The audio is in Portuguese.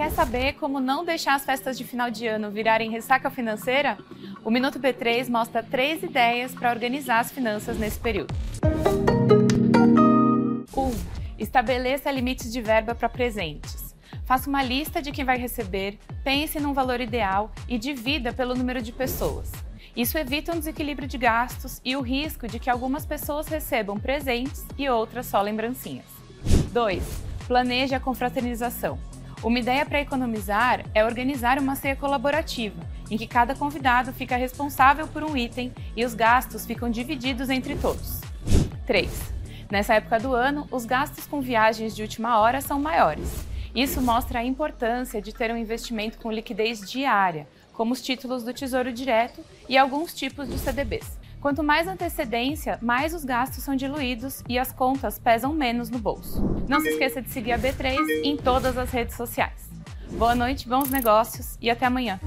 Quer saber como não deixar as festas de final de ano virarem ressaca financeira? O Minuto B3 mostra três ideias para organizar as finanças nesse período. 1. Um, estabeleça limites de verba para presentes. Faça uma lista de quem vai receber, pense num valor ideal e divida pelo número de pessoas. Isso evita um desequilíbrio de gastos e o risco de que algumas pessoas recebam presentes e outras só lembrancinhas. 2. Planeje a confraternização. Uma ideia para economizar é organizar uma ceia colaborativa, em que cada convidado fica responsável por um item e os gastos ficam divididos entre todos. 3. Nessa época do ano, os gastos com viagens de última hora são maiores. Isso mostra a importância de ter um investimento com liquidez diária, como os títulos do Tesouro Direto e alguns tipos de CDBs. Quanto mais antecedência, mais os gastos são diluídos e as contas pesam menos no bolso. Não se esqueça de seguir a B3 em todas as redes sociais. Boa noite, bons negócios e até amanhã.